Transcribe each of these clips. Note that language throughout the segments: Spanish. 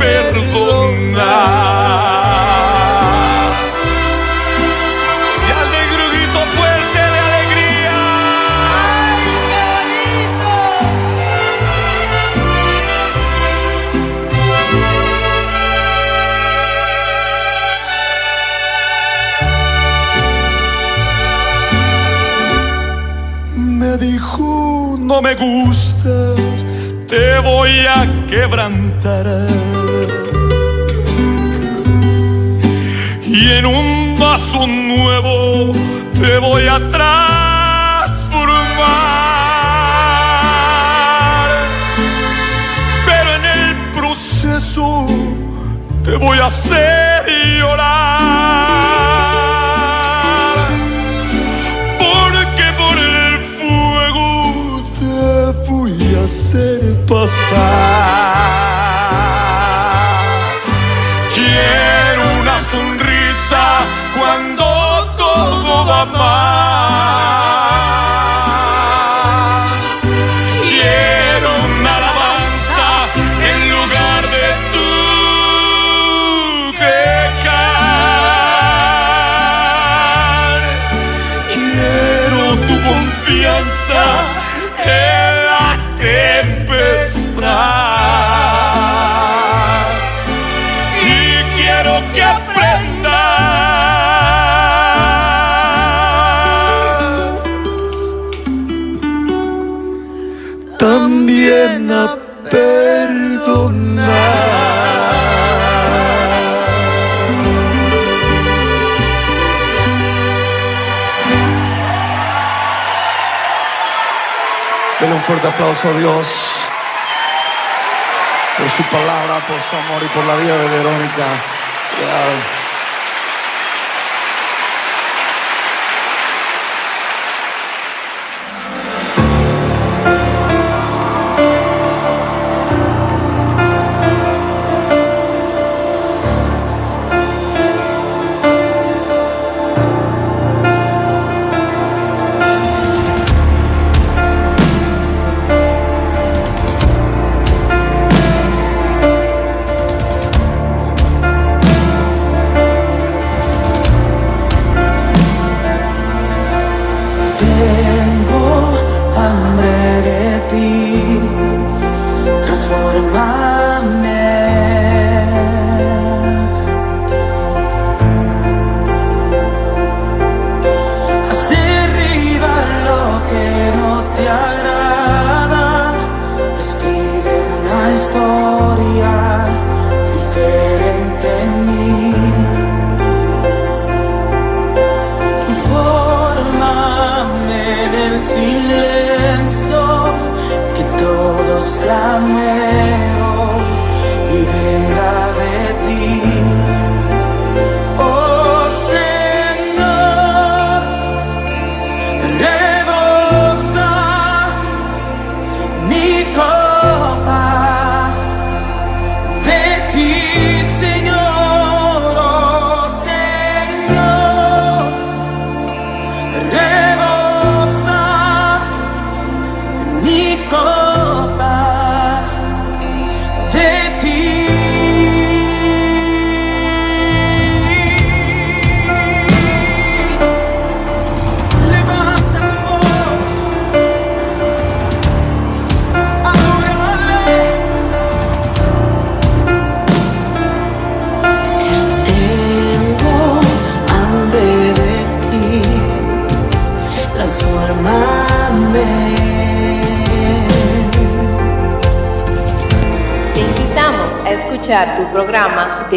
perdonar. Y al fuerte de alegría. ¡Ay, qué bonito! Me dijo, no me gustas, te voy a quebrantar. Hacer llorar. Porque por el fuego te voy a hacer pasar. Fuerte aplauso a Dios por su palabra, por su amor y por la vida de Verónica.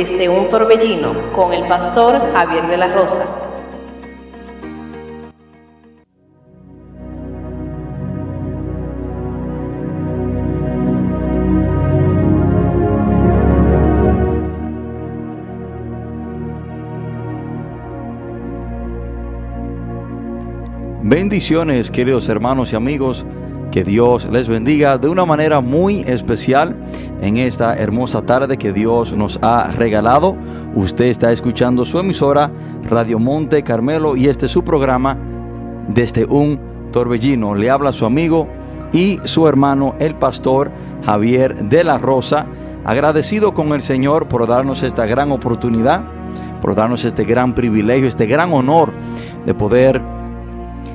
Desde un Torbellino con el pastor Javier de la Rosa. Bendiciones, queridos hermanos y amigos. Que Dios les bendiga de una manera muy especial en esta hermosa tarde que Dios nos ha regalado. Usted está escuchando su emisora Radio Monte Carmelo y este es su programa desde un torbellino. Le habla su amigo y su hermano, el pastor Javier de la Rosa, agradecido con el Señor por darnos esta gran oportunidad, por darnos este gran privilegio, este gran honor de poder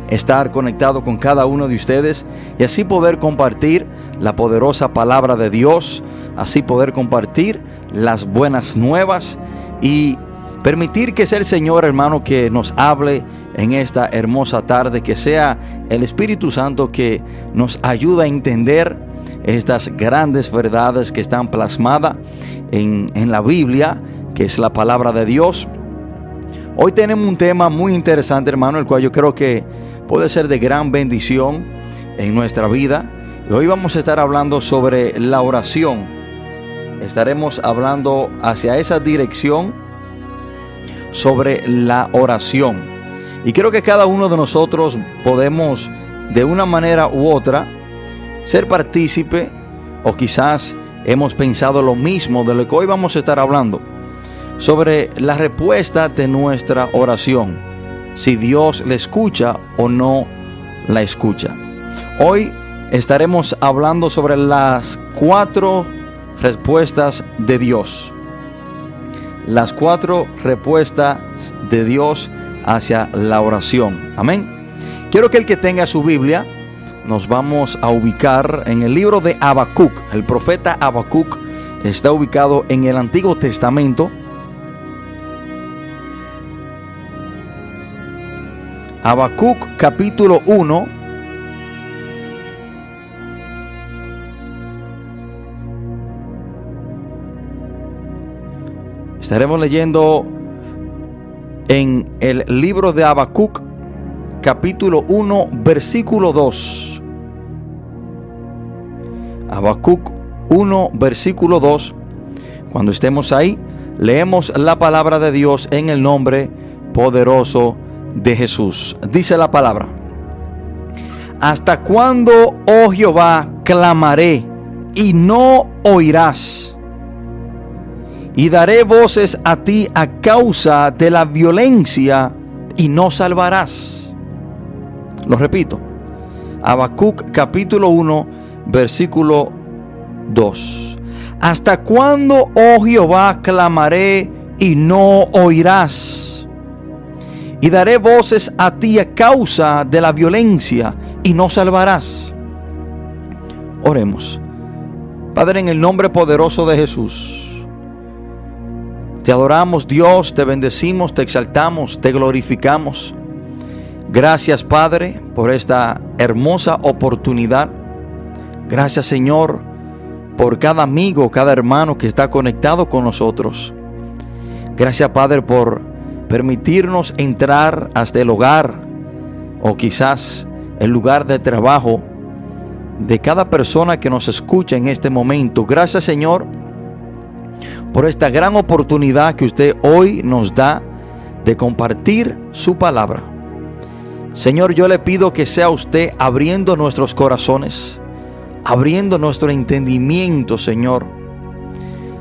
estar conectado con cada uno de ustedes y así poder compartir la poderosa palabra de Dios, así poder compartir las buenas nuevas y permitir que sea el Señor hermano que nos hable en esta hermosa tarde, que sea el Espíritu Santo que nos ayude a entender estas grandes verdades que están plasmadas en, en la Biblia, que es la palabra de Dios. Hoy tenemos un tema muy interesante, hermano, el cual yo creo que puede ser de gran bendición en nuestra vida. Y hoy vamos a estar hablando sobre la oración. Estaremos hablando hacia esa dirección sobre la oración. Y creo que cada uno de nosotros podemos de una manera u otra ser partícipe o quizás hemos pensado lo mismo de lo que hoy vamos a estar hablando sobre la respuesta de nuestra oración si Dios le escucha o no la escucha. Hoy estaremos hablando sobre las cuatro respuestas de Dios. Las cuatro respuestas de Dios hacia la oración. Amén. Quiero que el que tenga su Biblia, nos vamos a ubicar en el libro de Habacuc. El profeta Habacuc está ubicado en el Antiguo Testamento Habacuc capítulo 1. Estaremos leyendo en el libro de Habacuc capítulo 1 versículo 2. Habacuc 1 versículo 2. Cuando estemos ahí, leemos la palabra de Dios en el nombre poderoso de Jesús. Dice la palabra. ¿Hasta cuándo, oh Jehová, clamaré y no oirás? Y daré voces a ti a causa de la violencia y no salvarás. Lo repito. Habacuc capítulo 1, versículo 2. ¿Hasta cuándo, oh Jehová, clamaré y no oirás? Y daré voces a ti a causa de la violencia y no salvarás. Oremos. Padre, en el nombre poderoso de Jesús, te adoramos Dios, te bendecimos, te exaltamos, te glorificamos. Gracias Padre por esta hermosa oportunidad. Gracias Señor por cada amigo, cada hermano que está conectado con nosotros. Gracias Padre por permitirnos entrar hasta el hogar o quizás el lugar de trabajo de cada persona que nos escucha en este momento. Gracias Señor por esta gran oportunidad que usted hoy nos da de compartir su palabra. Señor, yo le pido que sea usted abriendo nuestros corazones, abriendo nuestro entendimiento, Señor.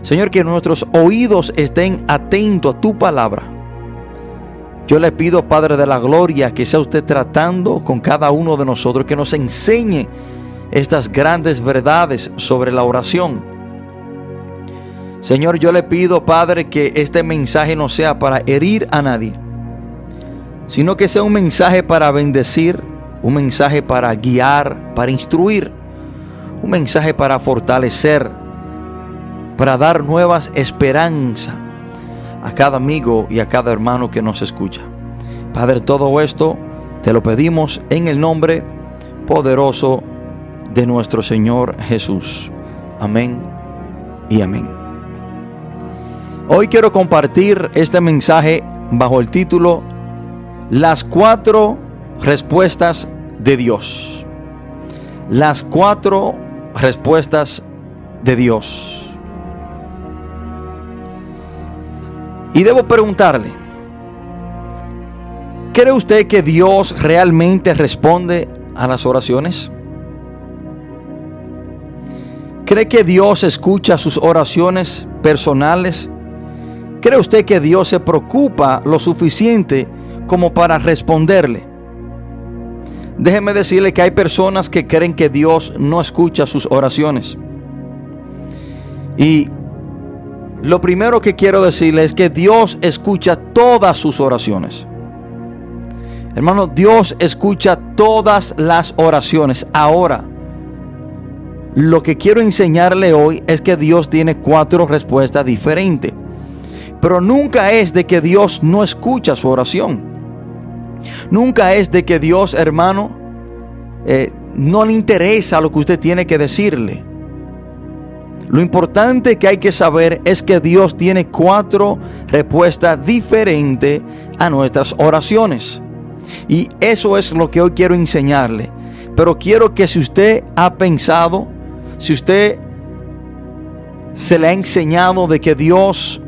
Señor, que nuestros oídos estén atentos a tu palabra yo le pido, Padre de la Gloria, que sea usted tratando con cada uno de nosotros, que nos enseñe estas grandes verdades sobre la oración. Señor, yo le pido, Padre, que este mensaje no sea para herir a nadie, sino que sea un mensaje para bendecir, un mensaje para guiar, para instruir, un mensaje para fortalecer, para dar nuevas esperanzas a cada amigo y a cada hermano que nos escucha. Padre, todo esto te lo pedimos en el nombre poderoso de nuestro Señor Jesús. Amén y amén. Hoy quiero compartir este mensaje bajo el título Las cuatro respuestas de Dios. Las cuatro respuestas de Dios. Y debo preguntarle, ¿cree usted que Dios realmente responde a las oraciones? ¿Cree que Dios escucha sus oraciones personales? ¿Cree usted que Dios se preocupa lo suficiente como para responderle? Déjeme decirle que hay personas que creen que Dios no escucha sus oraciones. Y lo primero que quiero decirle es que Dios escucha todas sus oraciones. Hermano, Dios escucha todas las oraciones. Ahora, lo que quiero enseñarle hoy es que Dios tiene cuatro respuestas diferentes. Pero nunca es de que Dios no escucha su oración. Nunca es de que Dios, hermano, eh, no le interesa lo que usted tiene que decirle. Lo importante que hay que saber es que Dios tiene cuatro respuestas diferentes a nuestras oraciones. Y eso es lo que hoy quiero enseñarle. Pero quiero que si usted ha pensado si usted se le ha enseñado de que Dios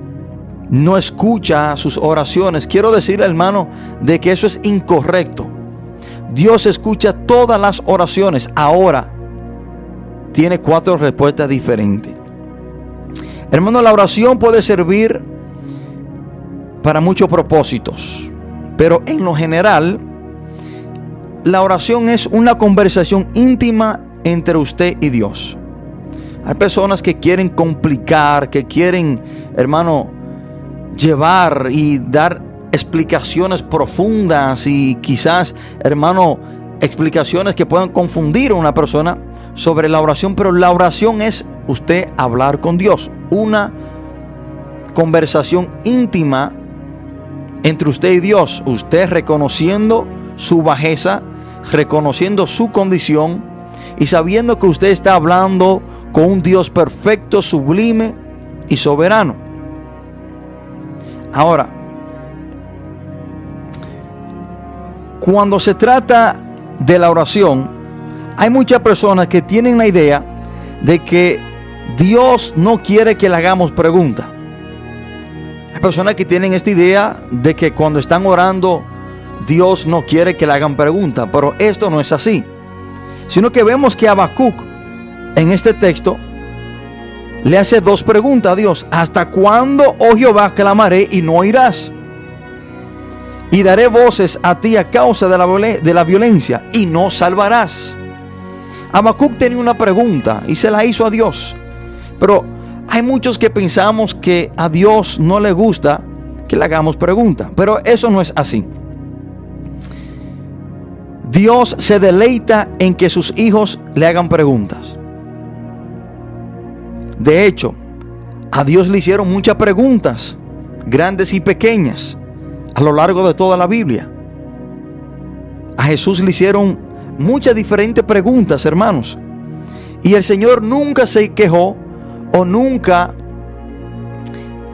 no escucha sus oraciones, quiero decirle, hermano, de que eso es incorrecto. Dios escucha todas las oraciones. Ahora tiene cuatro respuestas diferentes. Hermano, la oración puede servir para muchos propósitos, pero en lo general, la oración es una conversación íntima entre usted y Dios. Hay personas que quieren complicar, que quieren, hermano, llevar y dar explicaciones profundas y quizás, hermano, explicaciones que puedan confundir a una persona sobre la oración, pero la oración es usted hablar con Dios, una conversación íntima entre usted y Dios, usted reconociendo su bajeza, reconociendo su condición y sabiendo que usted está hablando con un Dios perfecto, sublime y soberano. Ahora, cuando se trata de la oración, hay muchas personas que tienen la idea de que Dios no quiere que le hagamos preguntas. Hay personas que tienen esta idea de que cuando están orando, Dios no quiere que le hagan preguntas, pero esto no es así. Sino que vemos que Habacuc en este texto le hace dos preguntas a Dios. ¿Hasta cuándo, oh Jehová, clamaré y no oirás? Y daré voces a ti a causa de la, de la violencia y no salvarás. Habacuc tenía una pregunta y se la hizo a Dios. Pero hay muchos que pensamos que a Dios no le gusta que le hagamos preguntas. Pero eso no es así. Dios se deleita en que sus hijos le hagan preguntas. De hecho, a Dios le hicieron muchas preguntas, grandes y pequeñas, a lo largo de toda la Biblia. A Jesús le hicieron muchas diferentes preguntas, hermanos. Y el Señor nunca se quejó o nunca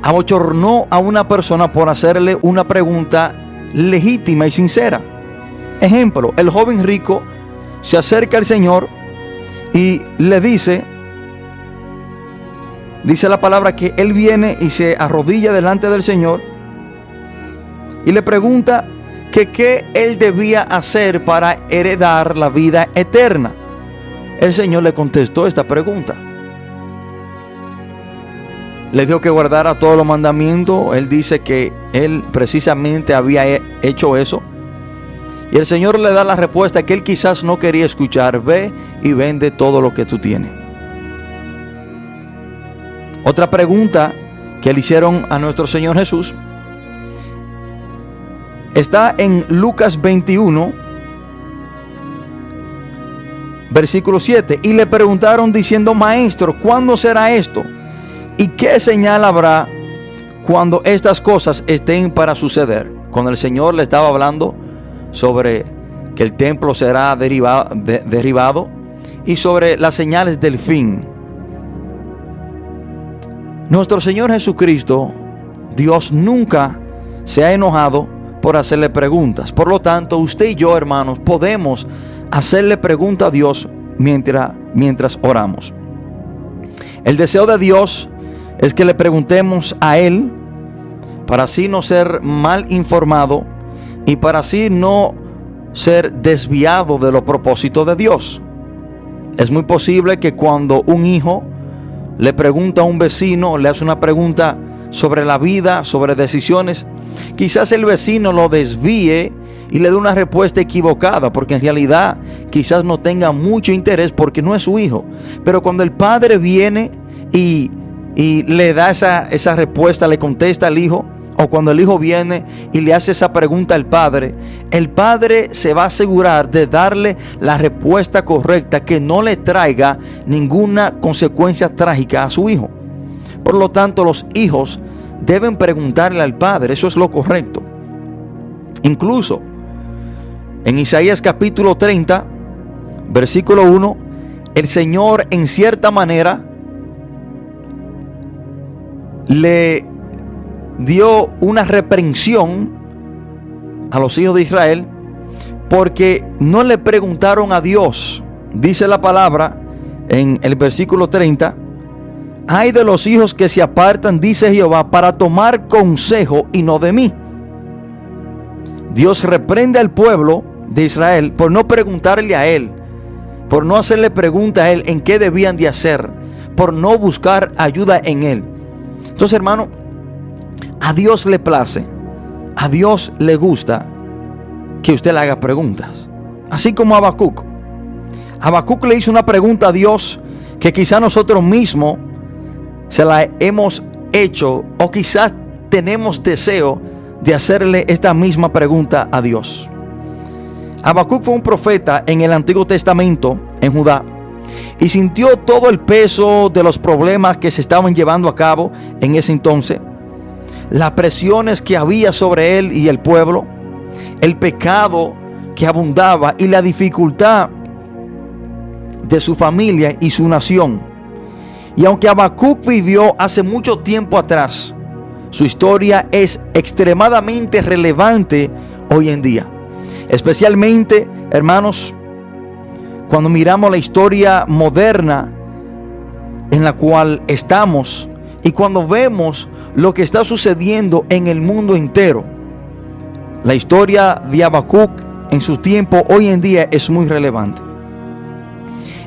abochornó a una persona por hacerle una pregunta legítima y sincera. Ejemplo, el joven rico se acerca al Señor y le dice, Dice la palabra que él viene y se arrodilla delante del Señor y le pregunta que qué él debía hacer para heredar la vida eterna. El Señor le contestó esta pregunta. Le dijo que guardara todos los mandamientos. Él dice que él precisamente había hecho eso. Y el Señor le da la respuesta que él quizás no quería escuchar. Ve y vende todo lo que tú tienes. Otra pregunta que le hicieron a nuestro Señor Jesús está en Lucas 21, versículo 7. Y le preguntaron diciendo, Maestro, ¿cuándo será esto? ¿Y qué señal habrá cuando estas cosas estén para suceder? Cuando el Señor le estaba hablando sobre que el templo será derribado y sobre las señales del fin. Nuestro Señor Jesucristo Dios nunca se ha enojado por hacerle preguntas. Por lo tanto, usted y yo, hermanos, podemos hacerle pregunta a Dios mientras, mientras oramos. El deseo de Dios es que le preguntemos a Él para así no ser mal informado y para así no ser desviado de los propósitos de Dios. Es muy posible que cuando un hijo le pregunta a un vecino, le hace una pregunta sobre la vida, sobre decisiones, quizás el vecino lo desvíe y le dé una respuesta equivocada, porque en realidad quizás no tenga mucho interés porque no es su hijo. Pero cuando el padre viene y, y le da esa, esa respuesta, le contesta al hijo, o cuando el hijo viene y le hace esa pregunta al padre, el padre se va a asegurar de darle la respuesta correcta que no le traiga ninguna consecuencia trágica a su hijo. Por lo tanto, los hijos deben preguntarle al padre, eso es lo correcto. Incluso en Isaías capítulo 30, versículo 1, el Señor en cierta manera le dio una reprensión a los hijos de Israel porque no le preguntaron a Dios. Dice la palabra en el versículo 30, hay de los hijos que se apartan, dice Jehová, para tomar consejo y no de mí. Dios reprende al pueblo de Israel por no preguntarle a él, por no hacerle pregunta a él en qué debían de hacer, por no buscar ayuda en él. Entonces, hermano, a Dios le place, a Dios le gusta que usted le haga preguntas. Así como Habacuc. Habacuc le hizo una pregunta a Dios que quizá nosotros mismos se la hemos hecho o quizás tenemos deseo de hacerle esta misma pregunta a Dios. Habacuc fue un profeta en el Antiguo Testamento en Judá y sintió todo el peso de los problemas que se estaban llevando a cabo en ese entonces las presiones que había sobre él y el pueblo, el pecado que abundaba y la dificultad de su familia y su nación. Y aunque Habacuc vivió hace mucho tiempo atrás, su historia es extremadamente relevante hoy en día. Especialmente, hermanos, cuando miramos la historia moderna en la cual estamos y cuando vemos lo que está sucediendo en el mundo entero. La historia de Habacuc en su tiempo hoy en día es muy relevante.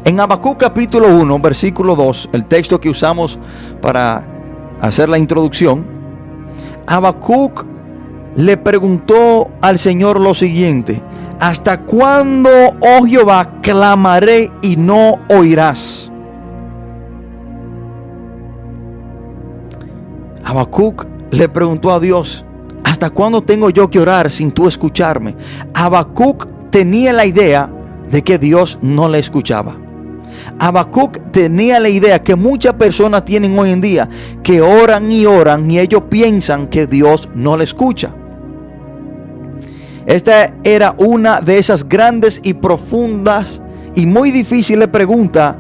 En Habacuc capítulo 1, versículo 2, el texto que usamos para hacer la introducción, Habacuc le preguntó al Señor lo siguiente: ¿Hasta cuándo, oh Jehová, clamaré y no oirás? Habacuc le preguntó a Dios, ¿hasta cuándo tengo yo que orar sin tú escucharme? Habacuc tenía la idea de que Dios no le escuchaba. Habacuc tenía la idea que muchas personas tienen hoy en día, que oran y oran y ellos piensan que Dios no le escucha. Esta era una de esas grandes y profundas y muy difíciles preguntas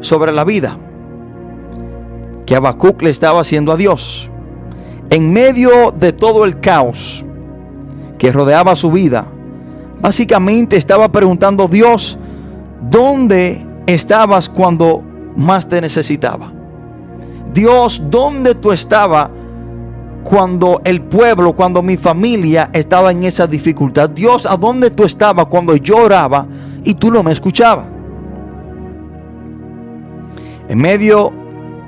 sobre la vida que Habacuc le estaba haciendo a Dios. En medio de todo el caos que rodeaba su vida, básicamente estaba preguntando, Dios, ¿dónde estabas cuando más te necesitaba? Dios, ¿dónde tú estabas cuando el pueblo, cuando mi familia estaba en esa dificultad? Dios, ¿a dónde tú estabas cuando yo oraba y tú no me escuchabas? En medio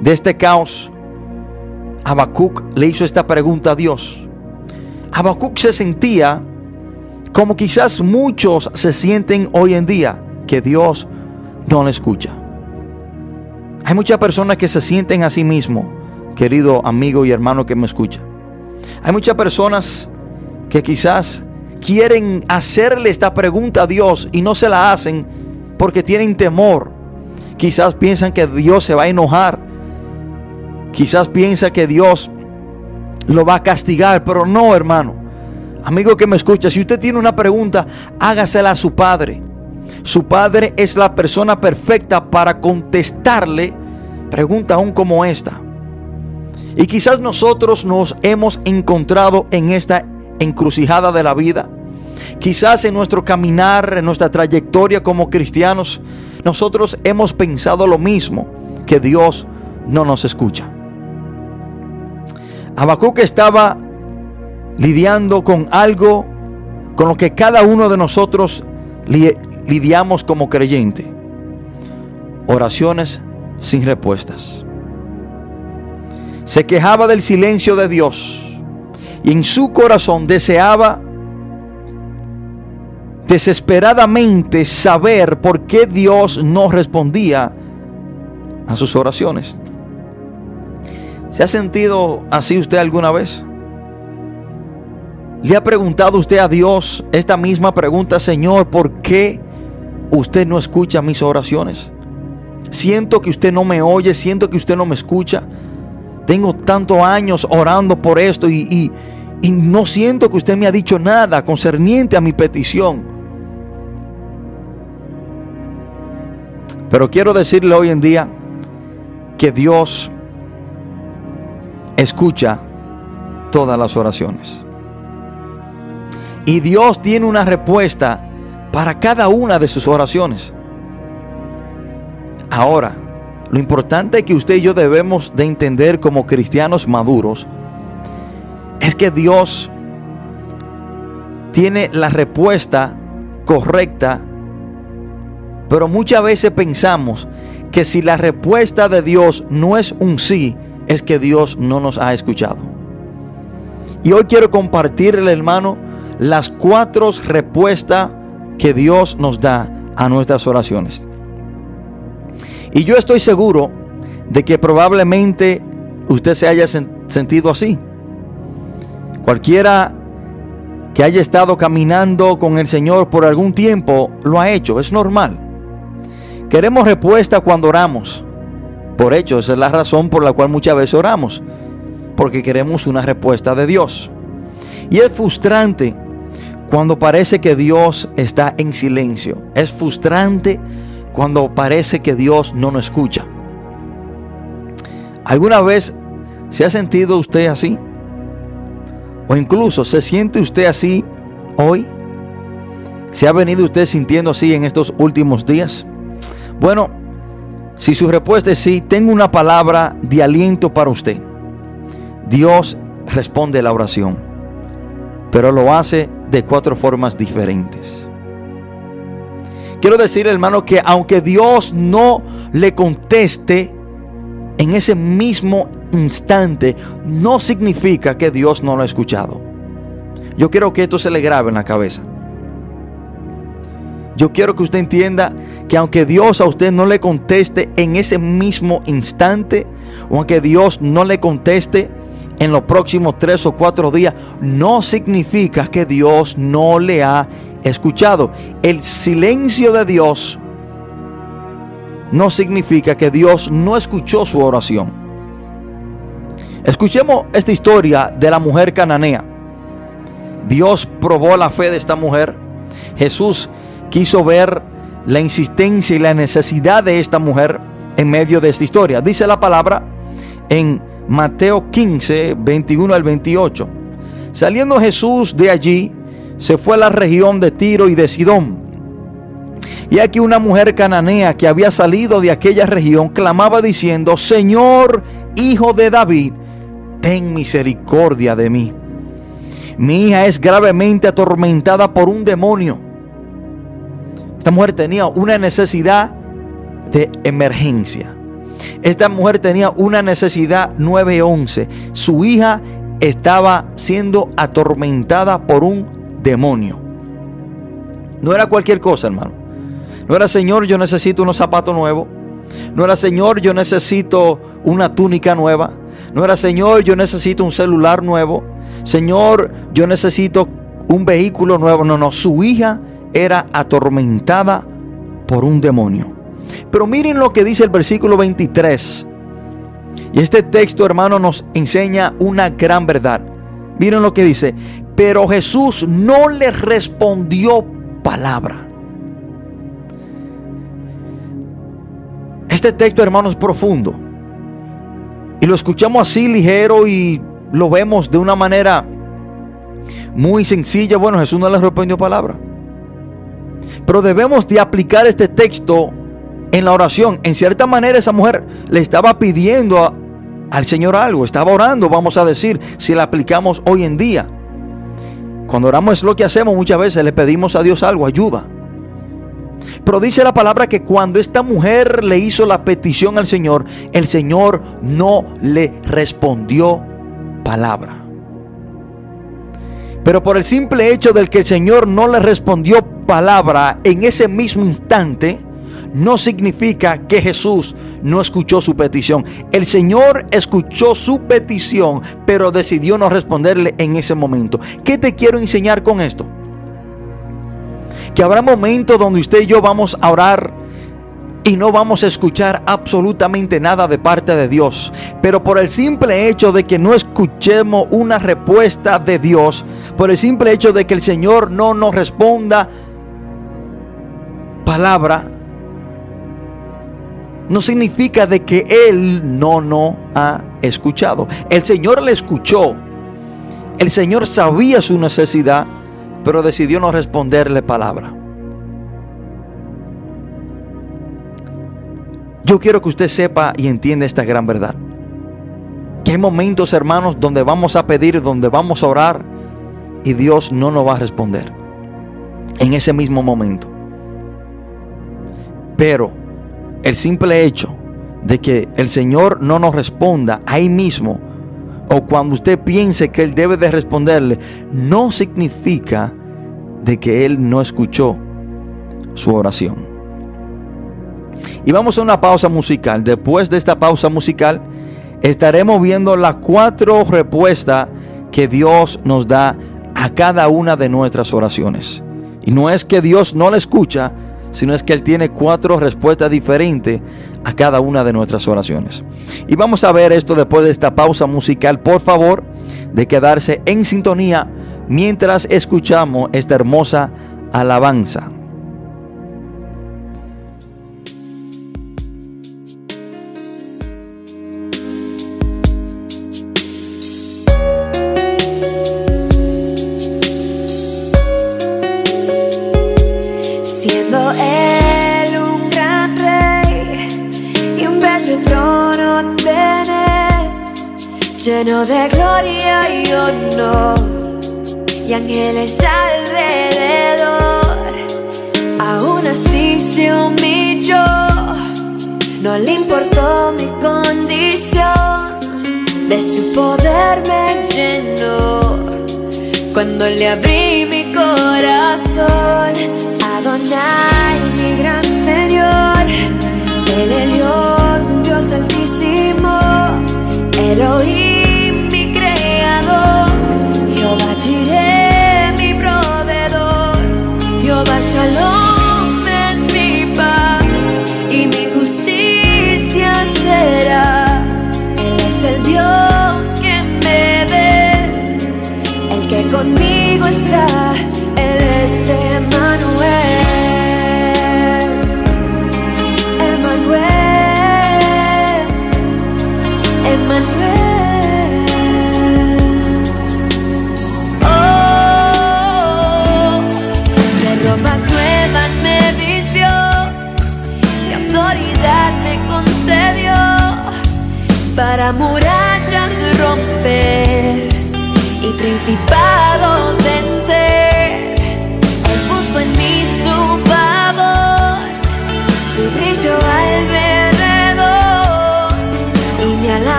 de este caos, Habacuc le hizo esta pregunta a Dios. Habacuc se sentía como quizás muchos se sienten hoy en día, que Dios no le escucha. Hay muchas personas que se sienten a sí mismo, querido amigo y hermano que me escucha. Hay muchas personas que quizás quieren hacerle esta pregunta a Dios y no se la hacen porque tienen temor. Quizás piensan que Dios se va a enojar Quizás piensa que Dios lo va a castigar, pero no, hermano. Amigo que me escucha, si usted tiene una pregunta, hágasela a su padre. Su padre es la persona perfecta para contestarle pregunta aún como esta. Y quizás nosotros nos hemos encontrado en esta encrucijada de la vida. Quizás en nuestro caminar, en nuestra trayectoria como cristianos, nosotros hemos pensado lo mismo, que Dios no nos escucha. Habacuc estaba lidiando con algo con lo que cada uno de nosotros lidiamos como creyente. Oraciones sin respuestas. Se quejaba del silencio de Dios y en su corazón deseaba desesperadamente saber por qué Dios no respondía a sus oraciones. ¿Se ha sentido así usted alguna vez? ¿Le ha preguntado usted a Dios esta misma pregunta, Señor, ¿por qué usted no escucha mis oraciones? Siento que usted no me oye, siento que usted no me escucha. Tengo tantos años orando por esto y, y no siento que usted me ha dicho nada concerniente a mi petición. Pero quiero decirle hoy en día que Dios escucha todas las oraciones. Y Dios tiene una respuesta para cada una de sus oraciones. Ahora, lo importante que usted y yo debemos de entender como cristianos maduros es que Dios tiene la respuesta correcta, pero muchas veces pensamos que si la respuesta de Dios no es un sí, es que Dios no nos ha escuchado. Y hoy quiero compartirle, hermano, las cuatro respuestas que Dios nos da a nuestras oraciones. Y yo estoy seguro de que probablemente usted se haya sentido así. Cualquiera que haya estado caminando con el Señor por algún tiempo lo ha hecho, es normal. Queremos respuesta cuando oramos. Por hecho, esa es la razón por la cual muchas veces oramos. Porque queremos una respuesta de Dios. Y es frustrante cuando parece que Dios está en silencio. Es frustrante cuando parece que Dios no nos escucha. ¿Alguna vez se ha sentido usted así? O incluso se siente usted así hoy? ¿Se ha venido usted sintiendo así en estos últimos días? Bueno, si su respuesta es sí, tengo una palabra de aliento para usted. Dios responde la oración, pero lo hace de cuatro formas diferentes. Quiero decir, hermano, que aunque Dios no le conteste en ese mismo instante, no significa que Dios no lo ha escuchado. Yo quiero que esto se le grabe en la cabeza. Yo quiero que usted entienda que aunque Dios a usted no le conteste en ese mismo instante, o aunque Dios no le conteste en los próximos tres o cuatro días, no significa que Dios no le ha escuchado. El silencio de Dios no significa que Dios no escuchó su oración. Escuchemos esta historia de la mujer cananea. Dios probó la fe de esta mujer. Jesús quiso ver la insistencia y la necesidad de esta mujer en medio de esta historia. Dice la palabra en Mateo 15, 21 al 28. Saliendo Jesús de allí, se fue a la región de Tiro y de Sidón. Y aquí una mujer cananea que había salido de aquella región clamaba diciendo, Señor, hijo de David, ten misericordia de mí. Mi hija es gravemente atormentada por un demonio. Esta mujer tenía una necesidad de emergencia. Esta mujer tenía una necesidad 911. Su hija estaba siendo atormentada por un demonio. No era cualquier cosa, hermano. No era, Señor, yo necesito unos zapatos nuevos. No era, Señor, yo necesito una túnica nueva. No era, Señor, yo necesito un celular nuevo. Señor, yo necesito un vehículo nuevo. No, no, su hija era atormentada por un demonio. Pero miren lo que dice el versículo 23. Y este texto, hermano, nos enseña una gran verdad. Miren lo que dice. Pero Jesús no le respondió palabra. Este texto, hermano, es profundo. y lo escuchamos así ligero y lo vemos de una manera muy sencilla. Bueno, Jesús no le respondió palabra. Pero debemos de aplicar este texto en la oración. En cierta manera esa mujer le estaba pidiendo al Señor algo, estaba orando, vamos a decir, si la aplicamos hoy en día. Cuando oramos es lo que hacemos, muchas veces le pedimos a Dios algo, ayuda. Pero dice la palabra que cuando esta mujer le hizo la petición al Señor, el Señor no le respondió palabra. Pero por el simple hecho del que el Señor no le respondió palabra en ese mismo instante, no significa que Jesús no escuchó su petición. El Señor escuchó su petición, pero decidió no responderle en ese momento. ¿Qué te quiero enseñar con esto? Que habrá momentos donde usted y yo vamos a orar y no vamos a escuchar absolutamente nada de parte de Dios. Pero por el simple hecho de que no escuchemos una respuesta de Dios, por el simple hecho de que el Señor no nos responda palabra, no significa de que Él no nos ha escuchado. El Señor le escuchó. El Señor sabía su necesidad, pero decidió no responderle palabra. Yo quiero que usted sepa y entienda esta gran verdad. Que hay momentos, hermanos, donde vamos a pedir, donde vamos a orar y Dios no nos va a responder. En ese mismo momento. Pero el simple hecho de que el Señor no nos responda ahí mismo o cuando usted piense que Él debe de responderle, no significa de que Él no escuchó su oración. Y vamos a una pausa musical. Después de esta pausa musical, estaremos viendo las cuatro respuestas que Dios nos da a cada una de nuestras oraciones. Y no es que Dios no la escucha, sino es que Él tiene cuatro respuestas diferentes a cada una de nuestras oraciones. Y vamos a ver esto después de esta pausa musical. Por favor, de quedarse en sintonía mientras escuchamos esta hermosa alabanza.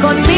Conmigo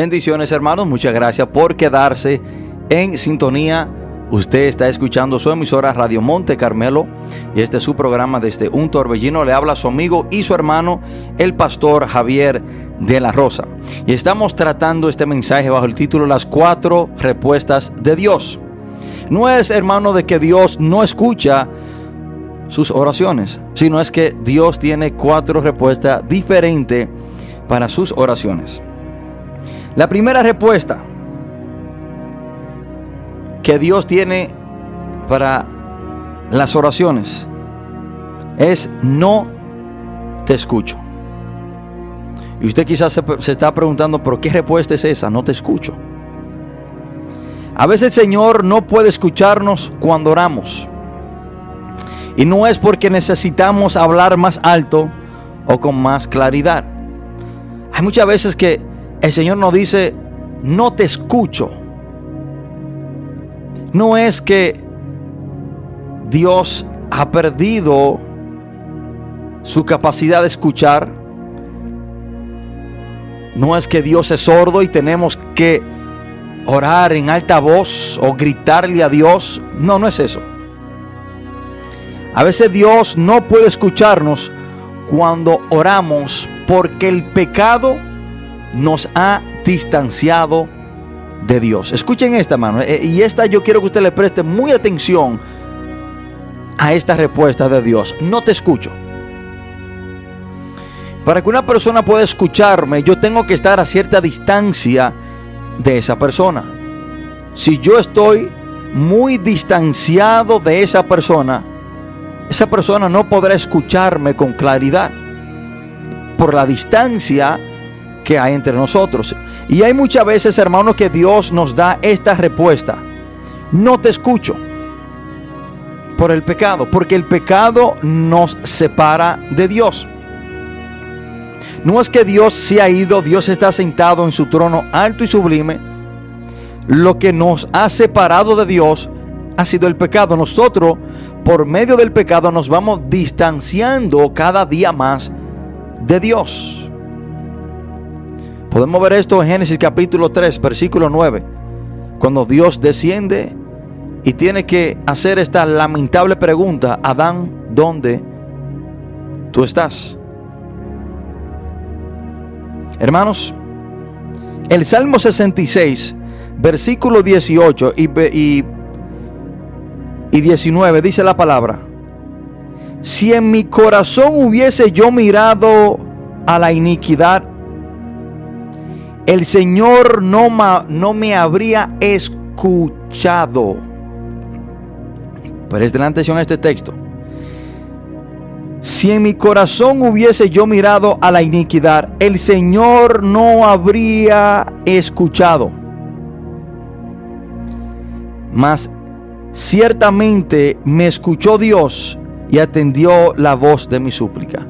Bendiciones hermanos, muchas gracias por quedarse en sintonía. Usted está escuchando su emisora Radio Monte Carmelo y este es su programa desde un torbellino. Le habla su amigo y su hermano, el pastor Javier de la Rosa. Y estamos tratando este mensaje bajo el título Las cuatro respuestas de Dios. No es hermano de que Dios no escucha sus oraciones, sino es que Dios tiene cuatro respuestas diferentes para sus oraciones. La primera respuesta que Dios tiene para las oraciones es no te escucho. Y usted quizás se, está preguntando, ¿pero qué respuesta es esa? No te escucho. A veces el Señor no puede escucharnos cuando oramos. Y no es porque necesitamos hablar más alto o con más claridad. Hay muchas veces que el Señor nos dice, no te escucho. No es que Dios ha perdido su capacidad de escuchar. No es que Dios es sordo y tenemos que orar en alta voz o gritarle a Dios. No, no es eso. A veces Dios no puede escucharnos cuando oramos porque el pecado nos ha distanciado de Dios. Escuchen esta mano. eh, Y esta yo quiero que usted le preste muy atención a esta respuesta de Dios. No te escucho. Para que una persona pueda escucharme, yo tengo que estar a cierta distancia de esa persona. Si yo estoy muy distanciado de esa persona, esa persona no podrá escucharme con claridad por la distancia que hay entre nosotros. Y hay muchas veces, hermanos, que Dios nos da esta respuesta. No te escucho por el pecado, porque el pecado nos separa de Dios. No es que Dios se ha ido, Dios está sentado en su trono alto y sublime. Lo que nos ha separado de Dios ha sido el pecado. Nosotros, por medio del pecado, nos vamos distanciando cada día más de Dios. Podemos ver esto en Génesis capítulo 3, versículo 9. Cuando Dios desciende y tiene que hacer esta lamentable pregunta, Adán, ¿dónde tú estás? Hermanos, el Salmo 66, versículo 18 y, y, y 19 dice la palabra, si en mi corazón hubiese yo mirado a la iniquidad, el Señor no, ma- no me habría escuchado. Presten atención a este texto. Si en mi corazón hubiese yo mirado a la iniquidad, el Señor no habría escuchado. Mas ciertamente me escuchó Dios y atendió la voz de mi súplica.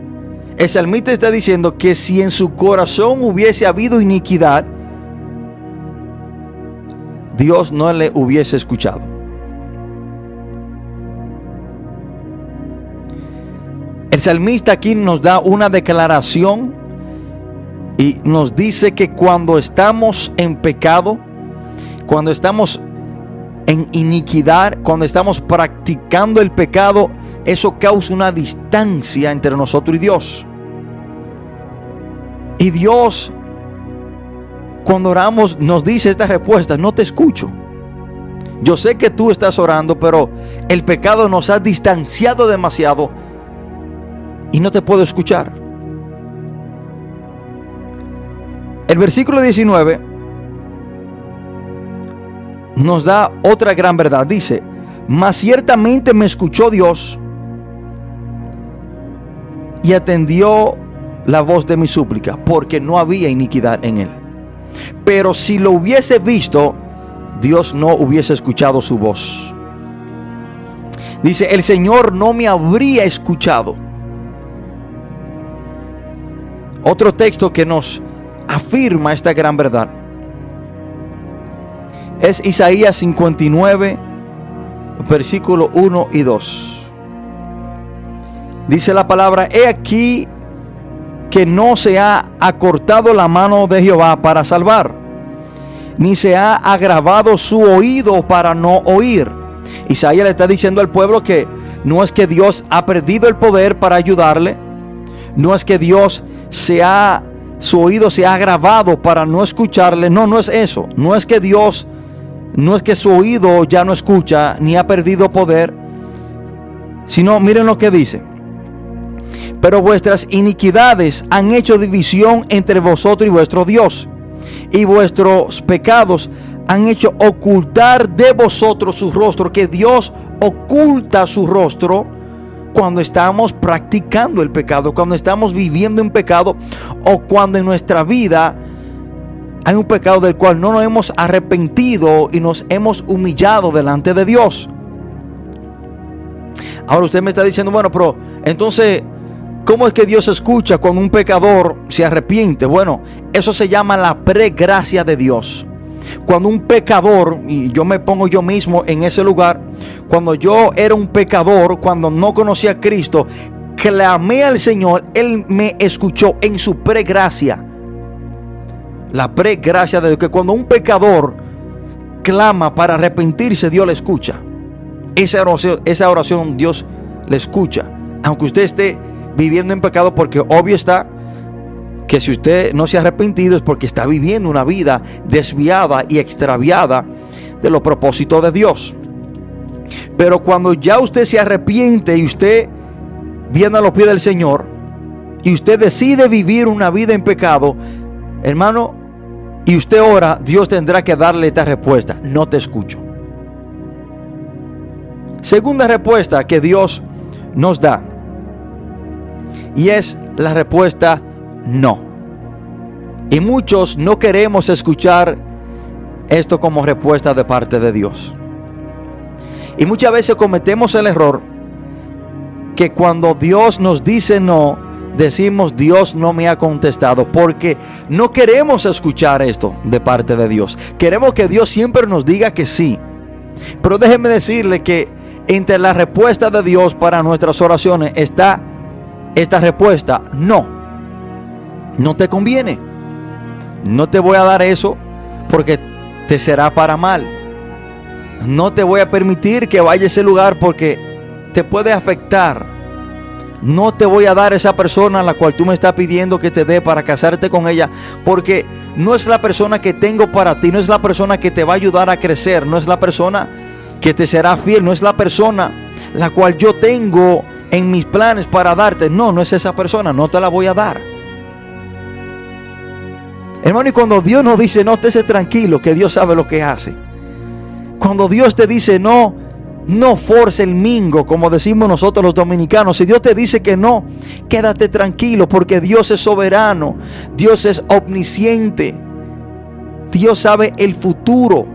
El salmista está diciendo que si en su corazón hubiese habido iniquidad, Dios no le hubiese escuchado. El salmista aquí nos da una declaración y nos dice que cuando estamos en pecado, cuando estamos en iniquidad, cuando estamos practicando el pecado, eso causa una distancia entre nosotros y Dios. Y Dios, cuando oramos, nos dice esta respuesta, no te escucho. Yo sé que tú estás orando, pero el pecado nos ha distanciado demasiado y no te puedo escuchar. El versículo 19 nos da otra gran verdad. Dice, mas ciertamente me escuchó Dios y atendió la voz de mi súplica, porque no había iniquidad en él. Pero si lo hubiese visto, Dios no hubiese escuchado su voz. Dice, el Señor no me habría escuchado. Otro texto que nos afirma esta gran verdad es Isaías 59, versículo 1 y 2. Dice la palabra, he aquí que no se ha acortado la mano de Jehová para salvar, ni se ha agravado su oído para no oír. Isaías le está diciendo al pueblo que no es que Dios ha perdido el poder para ayudarle, no es que Dios se ha su oído se ha agravado para no escucharle, no, no es eso, no es que Dios no es que su oído ya no escucha ni ha perdido poder, sino miren lo que dice. Pero vuestras iniquidades han hecho división entre vosotros y vuestro Dios. Y vuestros pecados han hecho ocultar de vosotros su rostro. Que Dios oculta su rostro cuando estamos practicando el pecado, cuando estamos viviendo en pecado o cuando en nuestra vida hay un pecado del cual no nos hemos arrepentido y nos hemos humillado delante de Dios. Ahora usted me está diciendo, bueno, pero entonces, ¿cómo es que Dios escucha cuando un pecador se arrepiente? Bueno, eso se llama la pregracia de Dios. Cuando un pecador, y yo me pongo yo mismo en ese lugar, cuando yo era un pecador, cuando no conocía a Cristo, clamé al Señor, Él me escuchó en su pregracia la pregracia de Dios, que cuando un pecador clama para arrepentirse, Dios le escucha. Esa oración, esa oración Dios le escucha. Aunque usted esté viviendo en pecado, porque obvio está que si usted no se ha arrepentido es porque está viviendo una vida desviada y extraviada de los propósitos de Dios. Pero cuando ya usted se arrepiente y usted viene a los pies del Señor y usted decide vivir una vida en pecado, hermano, y usted ora, Dios tendrá que darle esta respuesta. No te escucho. Segunda respuesta que Dios nos da. Y es la respuesta no. Y muchos no queremos escuchar esto como respuesta de parte de Dios. Y muchas veces cometemos el error que cuando Dios nos dice no, decimos Dios no me ha contestado porque no queremos escuchar esto de parte de Dios. Queremos que Dios siempre nos diga que sí. Pero déjeme decirle que entre la respuesta de Dios para nuestras oraciones está esta respuesta, no. No te conviene. No te voy a dar eso porque te será para mal. No te voy a permitir que vaya a ese lugar porque te puede afectar no te voy a dar esa persona a la cual tú me estás pidiendo que te dé para casarte con ella, porque no es la persona que tengo para ti, no es la persona que te va a ayudar a crecer, no es la persona que te será fiel, no es la persona la cual yo tengo en mis planes para darte. No, no es esa persona, no te la voy a dar. Hermano, y cuando Dios nos dice no, estés tranquilo, que Dios sabe lo que hace. Cuando Dios te dice no, no force el mingo, como decimos nosotros los dominicanos. Si Dios te dice que no, quédate tranquilo, porque Dios es soberano, Dios es omnisciente, Dios sabe el futuro.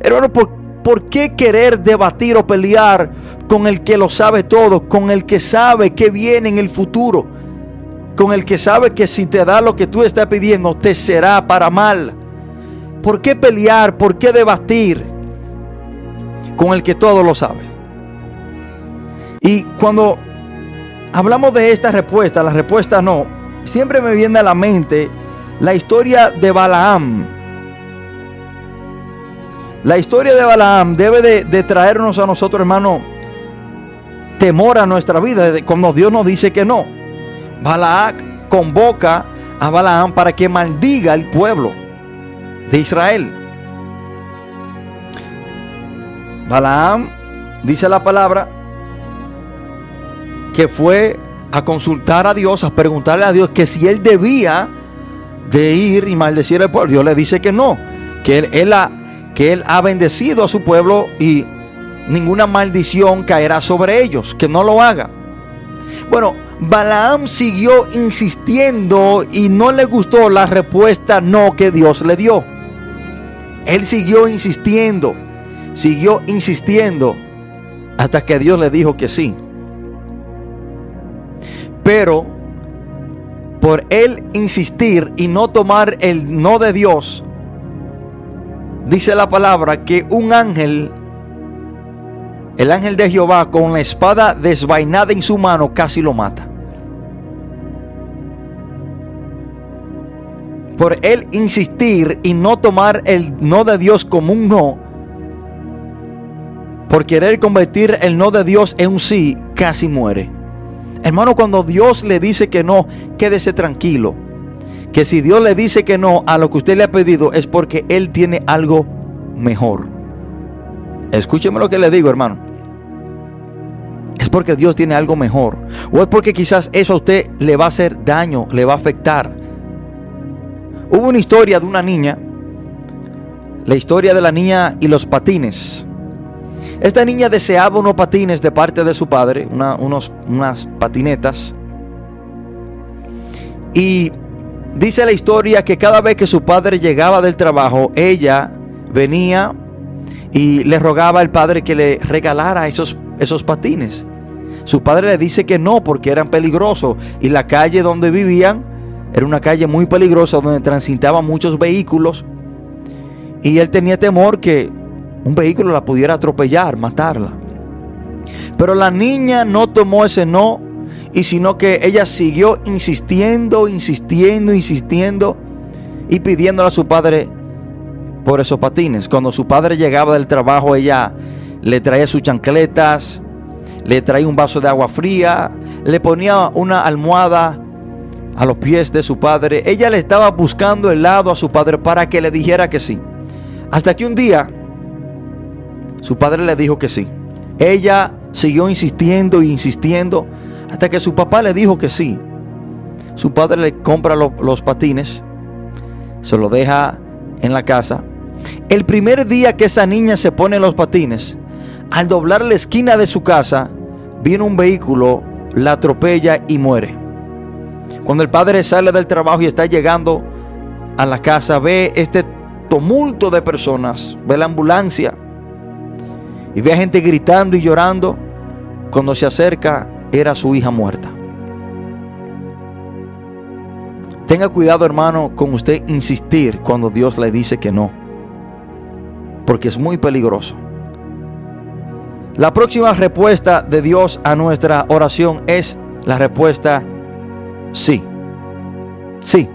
Hermano, ¿por, ¿por qué querer debatir o pelear con el que lo sabe todo, con el que sabe que viene en el futuro, con el que sabe que si te da lo que tú estás pidiendo, te será para mal? ¿Por qué pelear? ¿Por qué debatir? con el que todo lo sabe. Y cuando hablamos de esta respuesta, la respuesta no, siempre me viene a la mente la historia de Balaam. La historia de Balaam debe de, traernos a nosotros, hermano, temor a nuestra vida, cuando Dios nos dice que no. Balaam convoca a Balaam para que maldiga al pueblo de Israel. Balaam, dice la palabra, que fue a consultar a Dios, a preguntarle a Dios que si él debía de ir y maldecir al pueblo. Dios le dice que no, que él, él que él ha bendecido a su pueblo y ninguna maldición caerá sobre ellos, que no lo haga. Bueno, Balaam siguió insistiendo y no le gustó la respuesta no que Dios le dio. Él siguió insistiendo, siguió insistiendo hasta que Dios le dijo que sí. Pero por él insistir y no tomar el no de Dios, dice la palabra que un ángel, el ángel de Jehová con la espada desvainada en su mano casi lo mata. Por él insistir y no tomar el no de Dios como un no, por querer convertir el no de Dios en un sí, casi muere. Hermano, cuando Dios le dice que no, quédese tranquilo. Que si Dios le dice que no a lo que usted le ha pedido es porque Él tiene algo mejor. Escúcheme lo que le digo, hermano. Es porque Dios tiene algo mejor. O es porque quizás eso a usted le va a hacer daño, le va a afectar. Hubo una historia de una niña. La historia de la niña y los patines. Esta niña deseaba unos patines de parte de su padre, unos, unas patinetas. Y dice la historia que cada vez que su padre llegaba del trabajo, ella venía y le rogaba al padre que le regalara esos, esos patines. Su padre le dice que no porque eran peligrosos y la calle donde vivían era una calle muy peligrosa donde transitaban muchos vehículos y él tenía temor que un vehículo la pudiera atropellar, matarla. Pero la niña no tomó ese no, y sino que ella siguió insistiendo, insistiendo, insistiendo y pidiéndole a su padre por esos patines. Cuando su padre llegaba del trabajo, ella le traía sus chancletas, le traía un vaso de agua fría, le ponía una almohada a los pies de su padre. Ella le estaba buscando el lado a su padre para que le dijera que sí. Hasta que un día su padre le dijo que sí. Ella siguió insistiendo e insistiendo hasta que su papá le dijo que sí. Su padre le compra los patines, se lo deja en la casa. El primer día que esa niña se pone los patines, al doblar la esquina de su casa, viene un vehículo, la atropella y muere. Cuando el padre sale del trabajo y está llegando a la casa, ve este tumulto de personas, ve la ambulancia y ve a gente gritando y llorando. Cuando se acerca, era su hija muerta. Tenga cuidado, hermano, con usted insistir cuando Dios le dice que no. Porque es muy peligroso. La próxima respuesta de Dios a nuestra oración es la respuesta sí. Sí.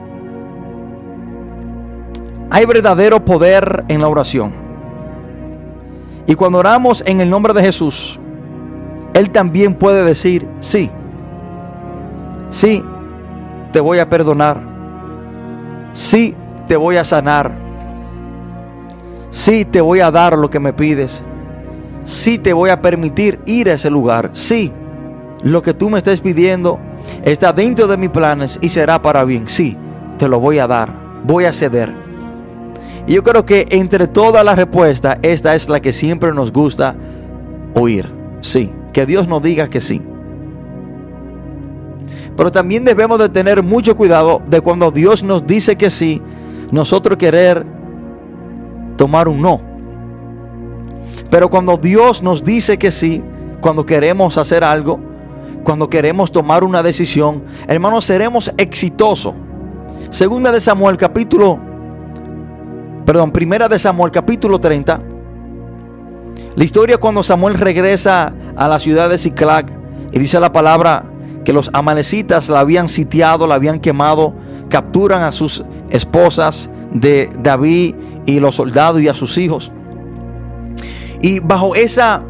Hay verdadero poder en la oración. Y cuando oramos en el nombre de Jesús, Él también puede decir, sí, sí, te voy a perdonar, sí, te voy a sanar, sí, te voy a dar lo que me pides, sí, te voy a permitir ir a ese lugar, sí, lo que tú me estés pidiendo está dentro de mis planes y será para bien, sí, te lo voy a dar, voy a ceder. Y yo creo que entre todas las respuestas, esta es la que siempre nos gusta oír. Sí, que Dios nos diga que sí. Pero también debemos de tener mucho cuidado de cuando Dios nos dice que sí, nosotros querer tomar un no. Pero cuando Dios nos dice que sí, cuando queremos hacer algo, cuando queremos tomar una decisión, hermanos, seremos exitosos. Segunda de Samuel capítulo perdón, primera de Samuel capítulo 30. La historia cuando Samuel regresa a la ciudad de Ciclac y dice la palabra que los amalecitas la habían sitiado, la habían quemado, capturan a sus esposas de David y los soldados y a sus hijos. Y bajo esa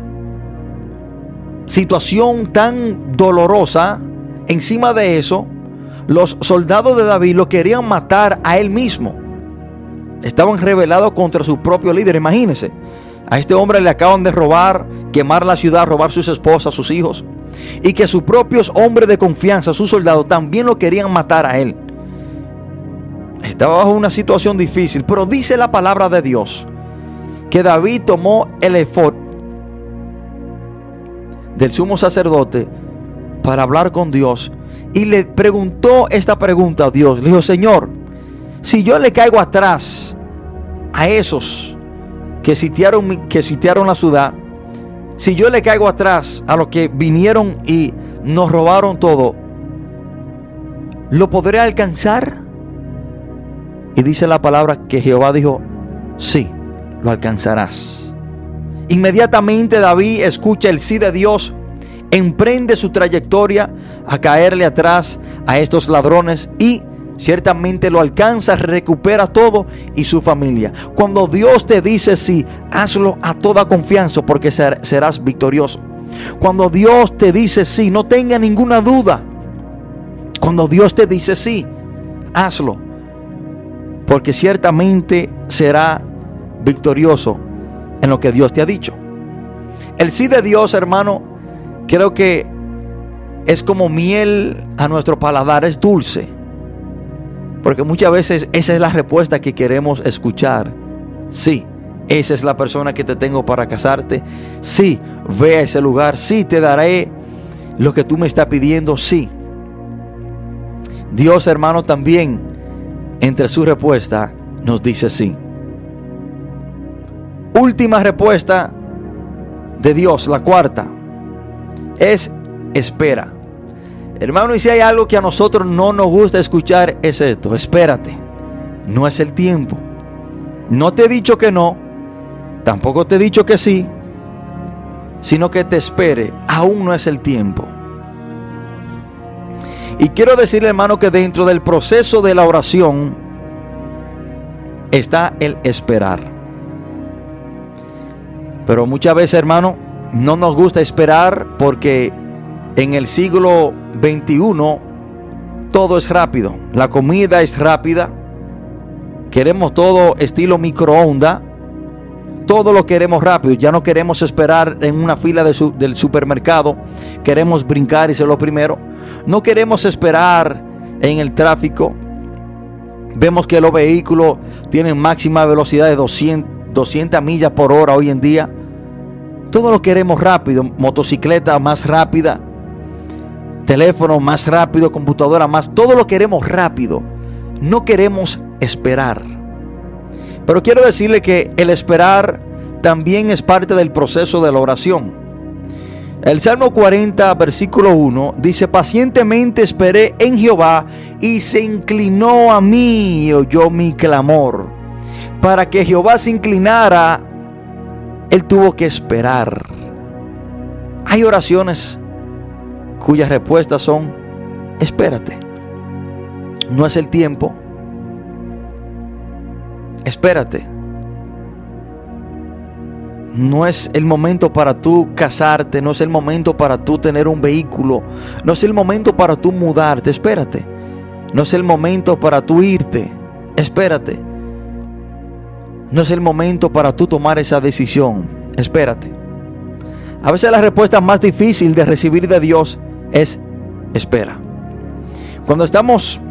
situación tan dolorosa, encima de eso, los soldados de David lo querían matar a él mismo estaban rebelados contra su propio líder. Imagínense, a este hombre le acaban de robar, quemar la ciudad, robar sus esposas, sus hijos. y que sus propios hombres de confianza, sus soldados, también lo querían matar a él. Estaba bajo una situación difícil, pero dice la palabra de Dios que David tomó el efod del sumo sacerdote para hablar con Dios y le preguntó esta pregunta a Dios. Le dijo, Señor, si yo le caigo atrás a esos que sitiaron, que sitiaron la ciudad, si yo le caigo atrás a los que vinieron y nos robaron todo, ¿lo podré alcanzar? Y dice la palabra que Jehová dijo, sí, lo alcanzarás. Inmediatamente David escucha el sí de Dios, emprende su trayectoria a caerle atrás a estos ladrones y ciertamente lo alcanza, recupera todo y su familia. Cuando Dios te dice sí, hazlo a toda confianza porque serás victorioso. Cuando Dios te dice sí, no tenga ninguna duda. Cuando Dios te dice sí, hazlo porque ciertamente será victorioso en lo que Dios te ha dicho. El sí de Dios, hermano, creo que es como miel a nuestro paladar, es dulce. Porque muchas veces esa es la respuesta que queremos escuchar. Sí, esa es la persona que te tengo para casarte. Sí, ve a ese lugar. Sí, te daré lo que tú me estás pidiendo. Sí. Dios, hermano, también entre su respuesta nos dice sí. Última respuesta de Dios, la cuarta, es espera. Hermano, y si hay algo que a nosotros no nos gusta escuchar es esto, espérate, no es el tiempo. No te he dicho que no, tampoco te he dicho que sí, sino que te espere, aún no es el tiempo. Y quiero decirle, hermano, que dentro del proceso de la oración está el esperar. Pero muchas veces, hermano, no nos gusta esperar porque en el siglo XXI todo es rápido. La comida es rápida. Queremos todo estilo microondas. Todo lo queremos rápido. Ya no queremos esperar en una fila del supermercado. Queremos brincar y ser lo primero. No queremos esperar en el tráfico. Vemos que los vehículos tienen máxima velocidad de 200, 200 millas por hora hoy en día. Todo lo queremos rápido. Motocicleta más rápida. Teléfono más rápido. Computadora más. Todo lo queremos rápido. No queremos esperar. Pero quiero decirle que el esperar también es parte del proceso de la oración. El Salmo 40, versículo 1 dice, pacientemente esperé en Jehová y se inclinó a mí y oyó mi clamor. Para que Jehová se inclinara, él tuvo que esperar. Hay oraciones cuyas respuestas son, espérate. No es el tiempo. Espérate no es el momento para tú casarte, no es el momento para tú tener un vehículo, no es el momento para tú mudarte, espérate. No es el momento para tú irte, espérate. No es el momento para tú tomar esa decisión, espérate. A veces la respuesta más difícil de recibir de Dios es espera. Cuando estamos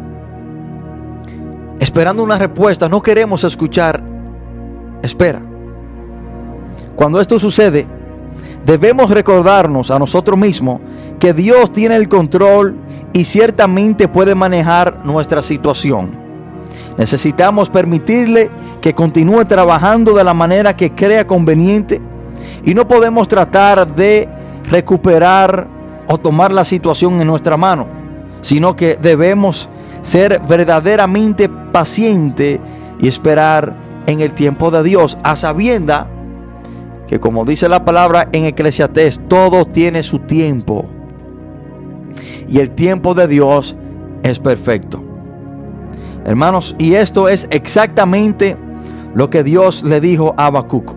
esperando una respuesta, no queremos escuchar espera. Cuando esto sucede, debemos recordarnos a nosotros mismos que Dios tiene el control y ciertamente puede manejar nuestra situación. Necesitamos permitirle que continúe trabajando de la manera que crea conveniente y no podemos tratar de recuperar o tomar la situación en nuestra mano, sino que debemos ser verdaderamente pacientes y esperar en el tiempo de Dios, a sabienda que como dice la palabra en Eclesiastés, todo tiene su tiempo. Y el tiempo de Dios es perfecto. Hermanos, y esto es exactamente lo que Dios le dijo a Habacuc.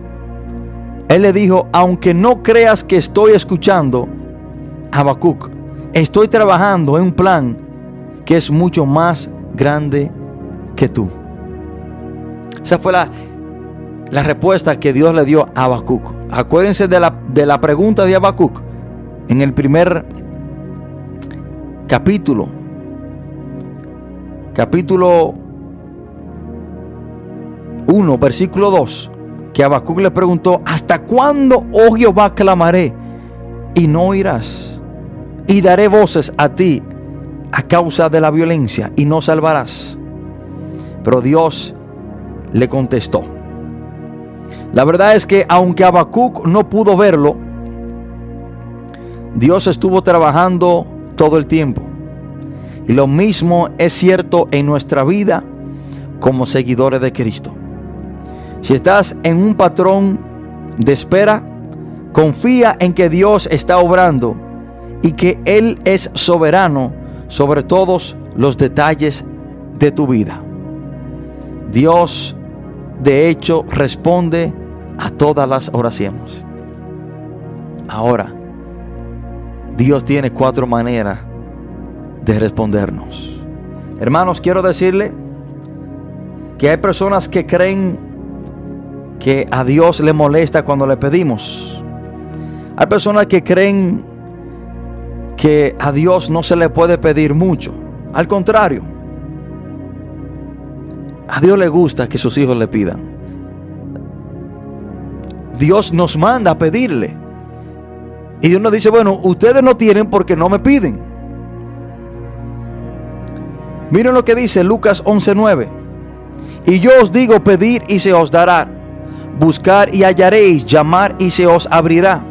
Él le dijo, aunque no creas que estoy escuchando, Habacuc, estoy trabajando en un plan que es mucho más grande que tú. Esa fue la, la respuesta que Dios le dio a Habacuc. Acuérdense de la, de la pregunta de Habacuc. en el primer capítulo, capítulo 1, versículo 2, que Habacuc le preguntó, ¿hasta cuándo, oh Jehová, clamaré y no oirás? Y daré voces a ti a causa de la violencia y no salvarás. Pero Dios le contestó. La verdad es que aunque Habacuc no pudo verlo, Dios estuvo trabajando todo el tiempo. Y lo mismo es cierto en nuestra vida como seguidores de Cristo. Si estás en un patrón de espera, confía en que Dios está obrando y que Él es soberano sobre todos los detalles de tu vida. Dios, de hecho, responde a todas las oraciones. Ahora, Dios tiene cuatro maneras de respondernos. Hermanos, quiero decirle que hay personas que creen que a Dios le molesta cuando le pedimos. Hay personas que creen que a Dios no se le puede pedir mucho. Al contrario, a Dios le gusta que sus hijos le pidan. Dios nos manda a pedirle. Y Dios nos dice, bueno, ustedes no tienen porque no me piden. Miren lo que dice Lucas 11:9. Y yo os digo, pedir y se os dará. Buscar y hallaréis, llamar y se os abrirá.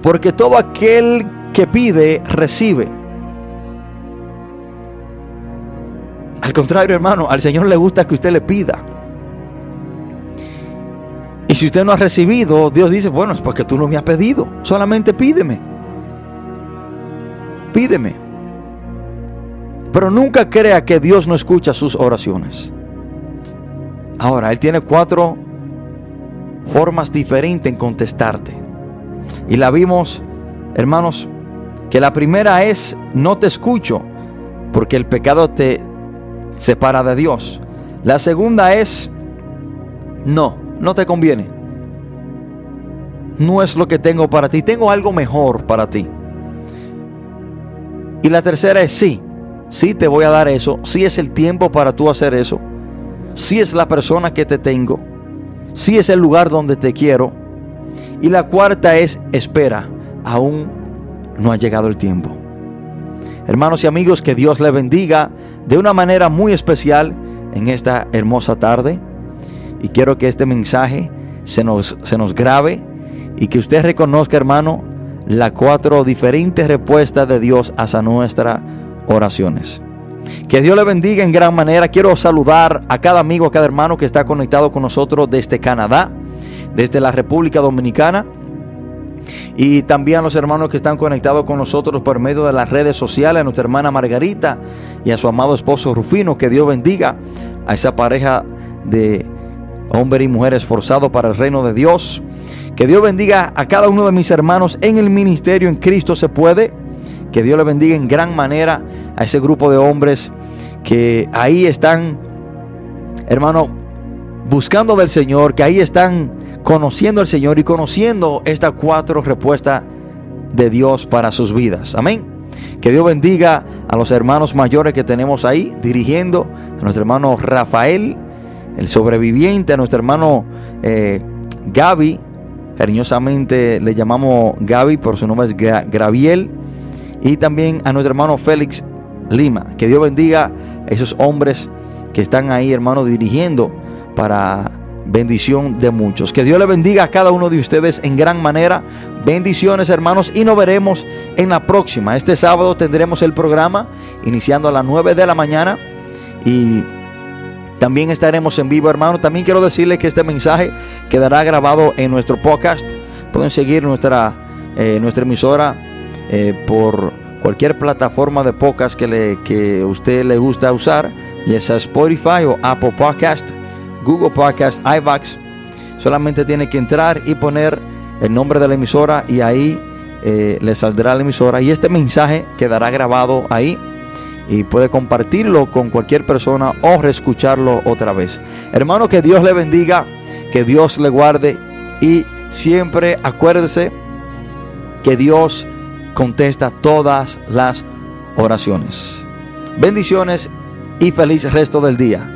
Porque todo aquel que pide, recibe. Al contrario, hermano, al Señor le gusta que usted le pida. Y si usted no ha recibido, Dios dice, bueno, es porque tú no me has pedido. Solamente pídeme. Pídeme. Pero nunca crea que Dios no escucha sus oraciones. Ahora, Él tiene cuatro formas diferentes en contestarte. Y la vimos, hermanos, que la primera es no te escucho porque el pecado te separa de Dios. La segunda es no, no te conviene. No es lo que tengo para ti, tengo algo mejor para ti. Y la tercera es sí, sí te voy a dar eso, sí es el tiempo para tú hacer eso, sí es la persona que te tengo, sí es el lugar donde te quiero. Y la cuarta es espera, aún no ha llegado el tiempo. Hermanos y amigos, que Dios le bendiga de una manera muy especial en esta hermosa tarde. Y quiero que este mensaje se nos, se nos grabe y que usted reconozca, hermano, las cuatro diferentes respuestas de Dios hacia nuestras oraciones. Que Dios le bendiga en gran manera. Quiero saludar a cada amigo, a cada hermano que está conectado con nosotros desde Canadá, desde la República Dominicana y también a los hermanos que están conectados con nosotros por medio de las redes sociales, a nuestra hermana Margarita y a su amado esposo Rufino. Que Dios bendiga a esa pareja de hombre y mujer esforzados para el reino de Dios. Que Dios bendiga a cada uno de mis hermanos en el ministerio en Cristo se puede. Que Dios le bendiga en gran manera a ese grupo de hombres que ahí están, hermano, buscando del Señor, que ahí están conociendo al Señor y conociendo estas cuatro respuestas de Dios para sus vidas. Amén. Que Dios bendiga a los hermanos mayores que tenemos ahí dirigiendo, a nuestro hermano Rafael, el sobreviviente, a nuestro hermano eh, Gaby, cariñosamente le llamamos Gaby, por su nombre es Graviel, y también a nuestro hermano Félix Lima. Que Dios bendiga a esos hombres que están ahí, hermano, dirigiendo para bendición de muchos. Que Dios le bendiga a cada uno de ustedes en gran manera. Bendiciones hermanos y nos veremos en la próxima. Este sábado tendremos el programa iniciando a las 9 de la mañana y también estaremos en vivo hermanos. También quiero decirles que este mensaje quedará grabado en nuestro podcast. Pueden seguir nuestra, eh, nuestra emisora eh, por cualquier plataforma de podcast que, que usted le gusta usar, ya sea Spotify o Apple Podcast Google Podcast, iVax. Solamente tiene que entrar y poner el nombre de la emisora y ahí eh, le saldrá la emisora y este mensaje quedará grabado ahí y puede compartirlo con cualquier persona o reescucharlo otra vez. Hermano, que Dios le bendiga, que Dios le guarde y siempre acuérdese que Dios contesta todas las oraciones. Bendiciones y feliz resto del día.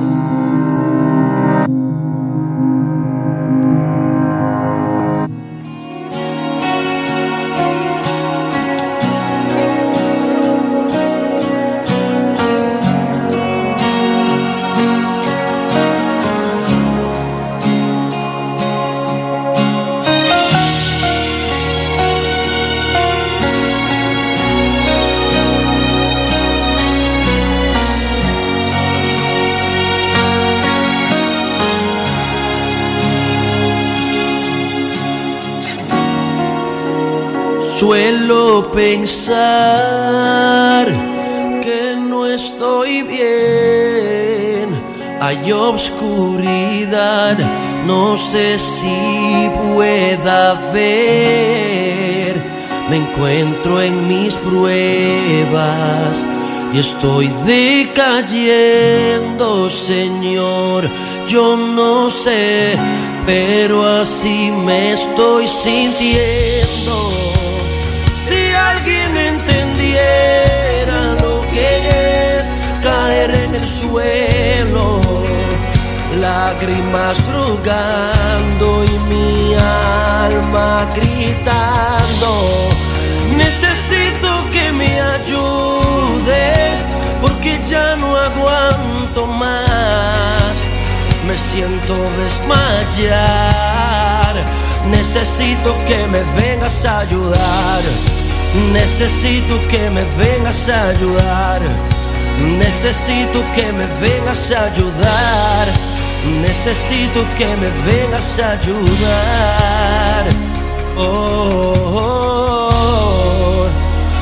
Suelo pensar que no estoy bien. Hay obscuridad, no sé si pueda ver. Me encuentro en mis pruebas y estoy decayendo, Señor. Yo no sé, pero así me estoy sintiendo. Lágrimas rogando y mi alma gritando, necesito que me ayudes porque ya no aguanto más, me siento desmayar. Necesito que me vengas a ayudar. Necesito que me vengas a ayudar. Necesito que me vengas a ayudar. Necesito que me vengas a ayudar. Oh,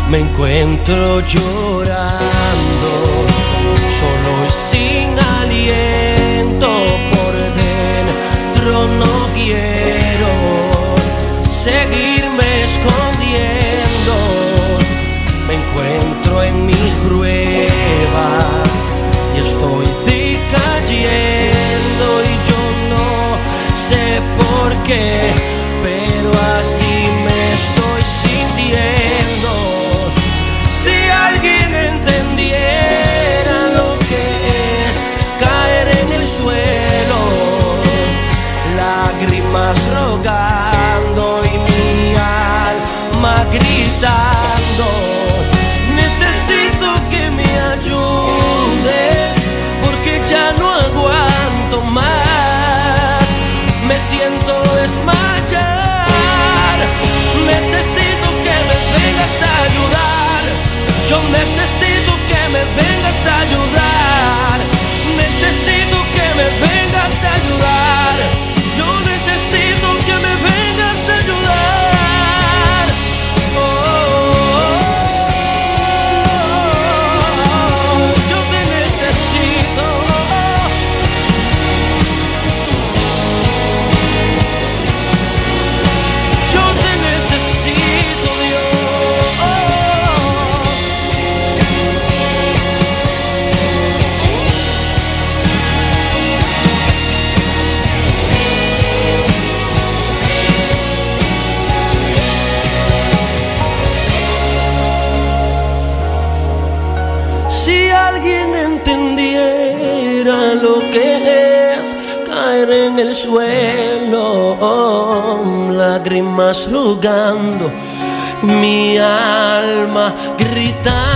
me encuentro llorando, solo y sin aliento por dentro. No quiero seguirme escondiendo. Me encuentro en mis pruebas y estoy decayendo pero así me estoy sintiendo. Si alguien entendiera lo que es caer en el suelo, lágrimas rogando y mi alma gritando. Necesito desmayar. Necesito que me vengas a ayudar. Yo necesito que me vengas a ayudar. Necesito que me vengas a ayudar. Lágrimas rogando, mi alma gritando.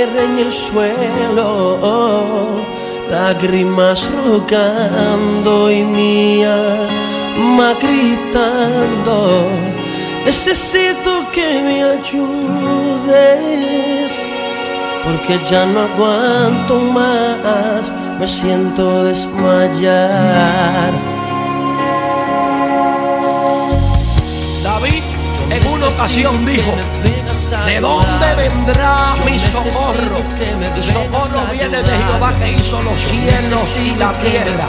Caer en el suelo, lágrimas rogando y mi alma gritando. Necesito que me ayudes, porque ya no aguanto más, me siento desmayar. David en una ocasión dijo, ¿de dónde vendrá mi socorro? Mi socorro viene de Jehová que hizo los cielos y la tierra.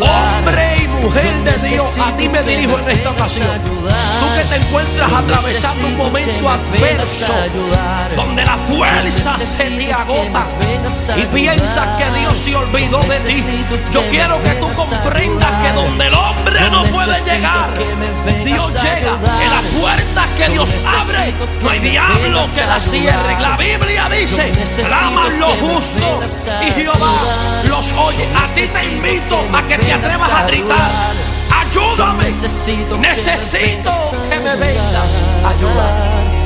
Hombre y mujer de Dios, a ti me dirijo en esta ocasión. Tú que te encuentras atravesando un momento adverso, donde la fuerza se te agota y piensas que Dios se olvidó de ti. Yo quiero que tú comprendas que donde el hombre no puede llegar, Dios llega. En las puertas que Dios abre, no hay diablo que la cierre. La Biblia dice, claman los justos y Jehová los oye. A ti te invito a que te atrevas a gritar. Ayúdame, necesito que me vengas a ayudar.